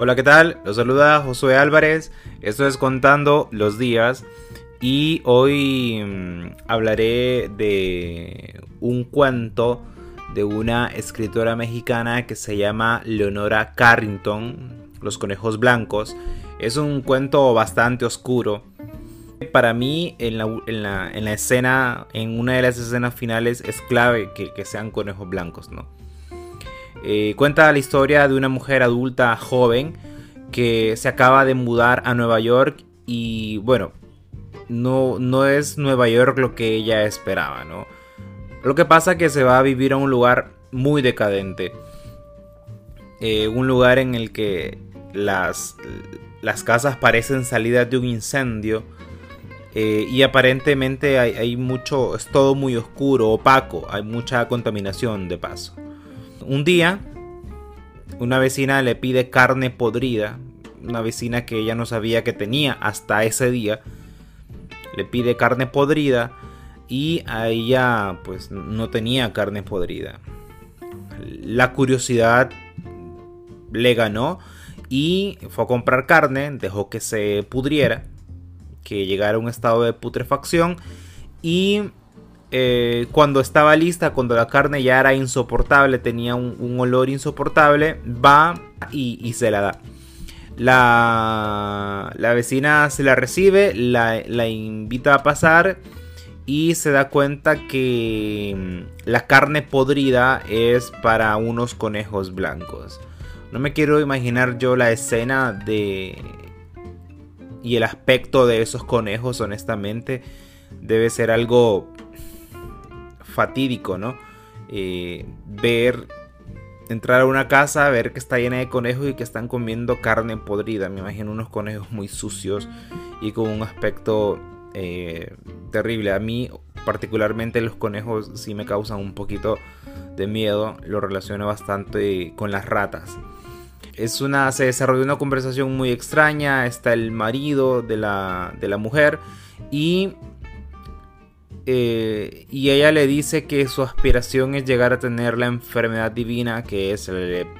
Hola, ¿qué tal? Los saluda Josué Álvarez. Esto es Contando los Días. Y hoy mm, hablaré de un cuento de una escritora mexicana que se llama Leonora Carrington, Los Conejos Blancos. Es un cuento bastante oscuro. Para mí, en la, escena, en una de las escenas finales, es clave que, que sean conejos blancos, ¿no? Eh, cuenta la historia de una mujer adulta joven que se acaba de mudar a Nueva York y bueno, no, no es Nueva York lo que ella esperaba, ¿no? Lo que pasa es que se va a vivir a un lugar muy decadente. Eh, un lugar en el que las, las casas parecen salidas de un incendio. Eh, y aparentemente hay, hay, mucho, es todo muy oscuro, opaco, hay mucha contaminación de paso. Un día, una vecina le pide carne podrida, una vecina que ella no sabía que tenía hasta ese día, le pide carne podrida y a ella pues no tenía carne podrida. La curiosidad le ganó y fue a comprar carne, dejó que se pudriera, que llegara a un estado de putrefacción y eh, cuando estaba lista, cuando la carne ya era insoportable, tenía un, olor insoportable, va y, se la da. La, la, vecina se la recibe, la, la, invita a pasar y se da cuenta que mm, la carne podrida es para unos conejos blancos. No me quiero imaginar yo la escena de... y el aspecto de esos conejos, honestamente. Debe ser algo fatídico, ¿no? Eh, ver, entrar a una casa, ver que está llena de conejos y que están comiendo carne podrida. Me imagino unos conejos muy sucios y con un aspecto eh, terrible. A mí particularmente los conejos sí me causan un poquito de miedo. Lo relaciono bastante con las ratas. Es una, se desarrolla una conversación muy extraña. Está el marido de la, de la mujer y eh, y ella le dice que su aspiración es llegar a tener la enfermedad divina que es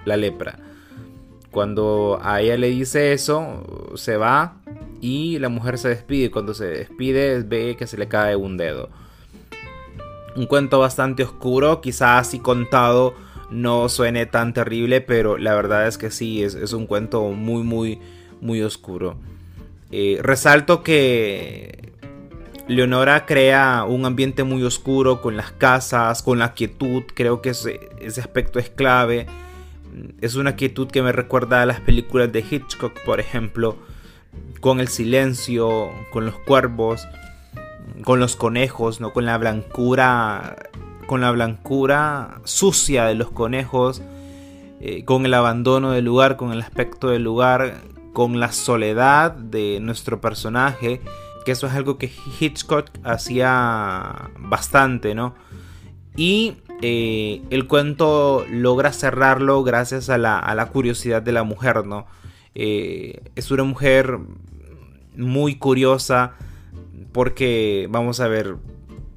la, lepra. Cuando a ella le dice eso, se va y la mujer se despide. Cuando se despide, ve que se le cae un dedo. Un cuento bastante oscuro, quizás así contado no suene tan terrible, pero la verdad es que sí, es, un cuento muy, muy, muy oscuro. Eh, resalto que Leonora crea un ambiente muy oscuro con las casas, con la quietud, creo que ese, aspecto es clave. Es una quietud que me recuerda a las películas de Hitchcock, por ejemplo, con el silencio, con los cuervos, con los conejos, ¿no? con la blancura, con la blancura sucia de los conejos, eh, con el abandono del lugar, con el aspecto del lugar, con la soledad de nuestro personaje que eso es algo que Hitchcock hacía bastante, ¿no? Y eh, el cuento logra cerrarlo gracias a la, curiosidad de la mujer, ¿no? Eh, es una mujer muy curiosa porque, vamos a ver,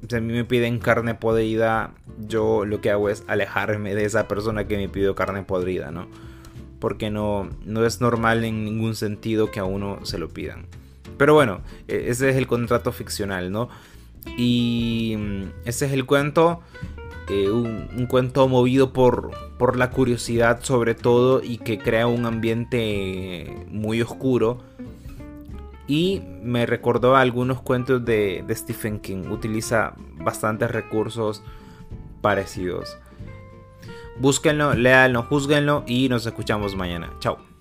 si a mí me piden carne podrida, yo lo que hago es alejarme de esa persona que me pidió carne podrida, ¿no? Porque no, no es normal en ningún sentido que a uno se lo pidan. Pero bueno, e, ese es el contrato ficcional, ¿no? Y mm, ese es el cuento. Eh, un, cuento movido por, por la curiosidad sobre todo y que crea un ambiente muy oscuro. Y me recordó a algunos cuentos de, de Stephen King. Utiliza bastantes recursos parecidos. Búsquenlo, léanlo, juzguenlo y nos escuchamos mañana. Chao.